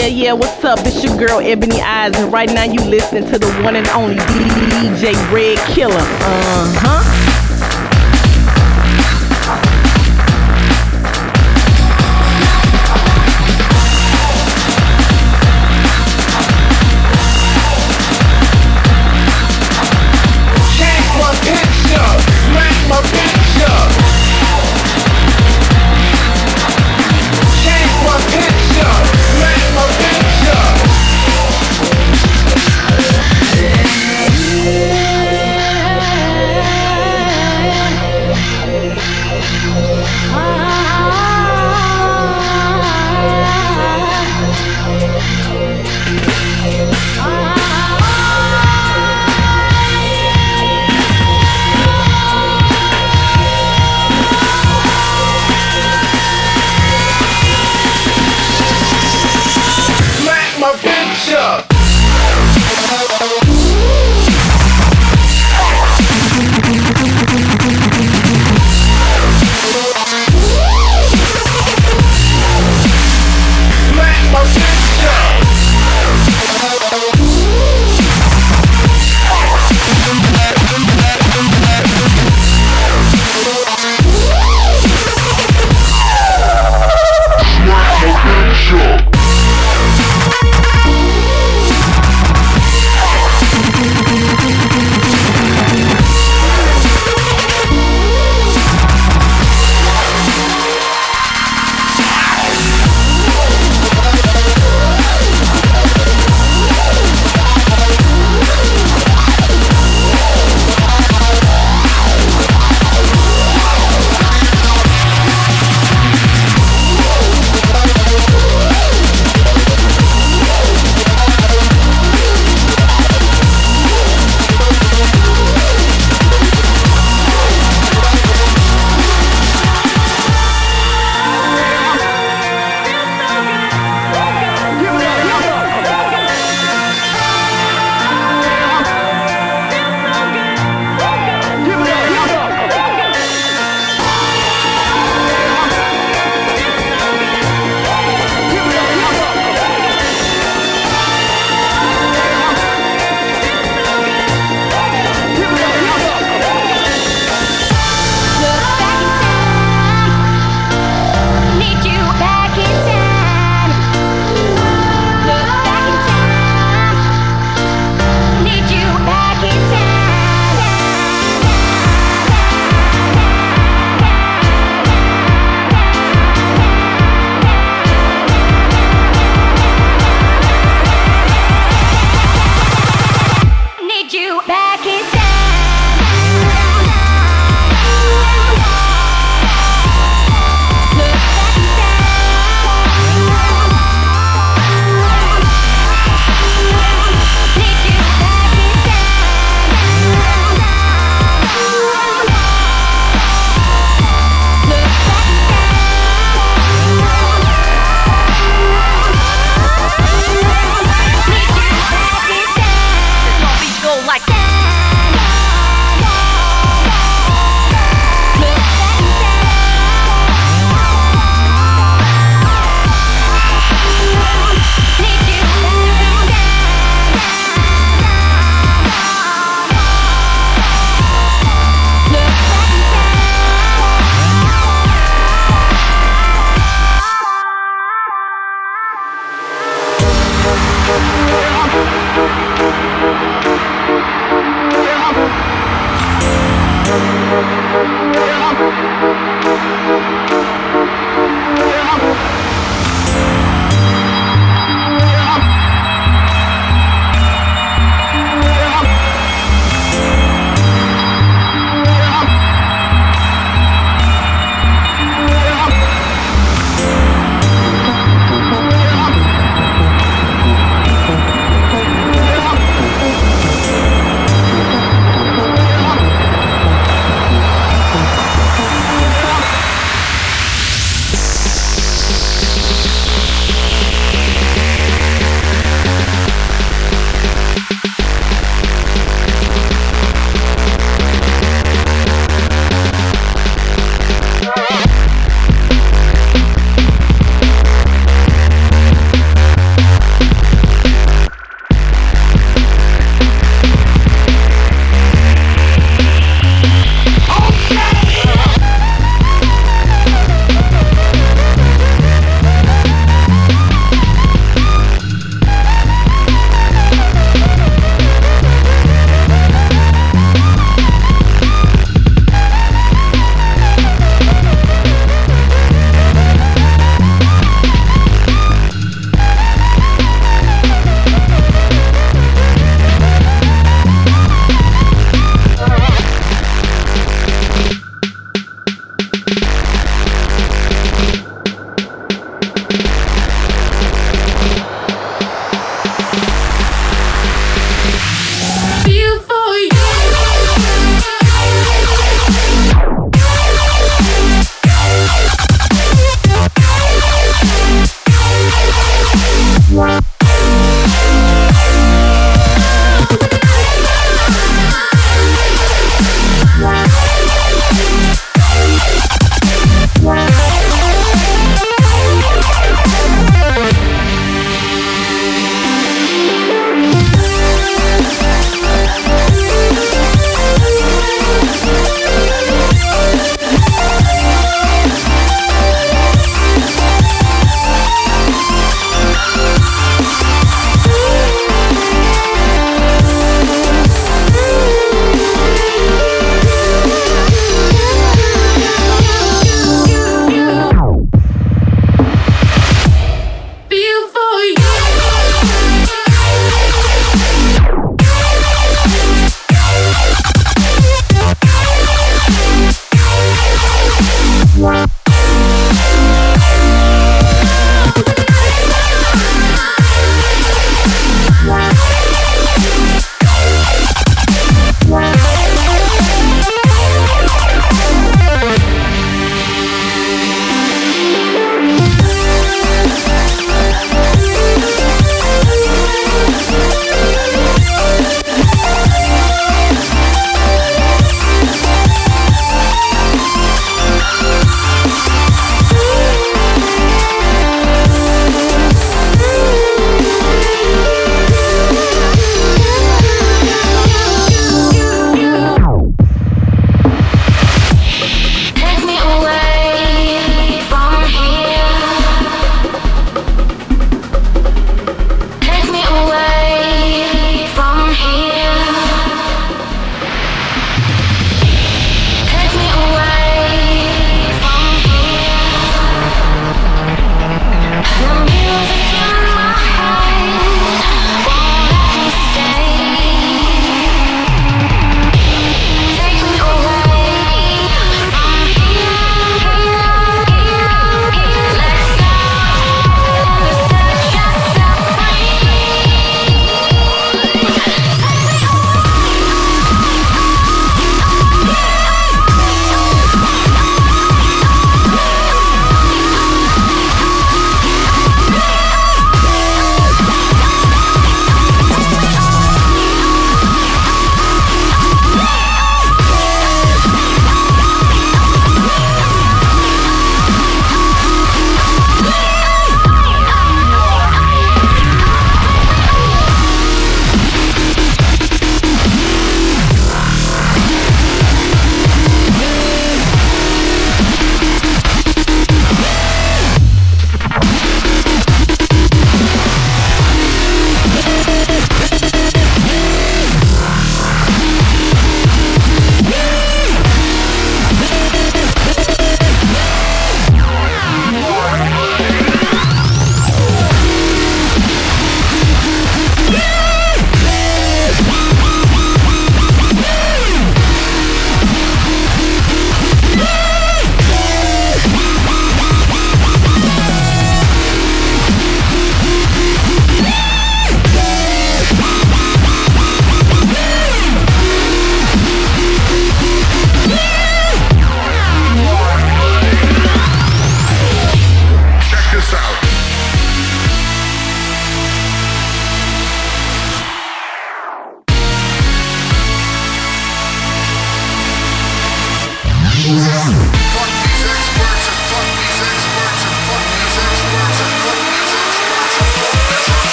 Yeah, yeah, what's up? It's your girl Ebony Eyes, and right now you listening to the one and only DJ Red Killer. Uh huh.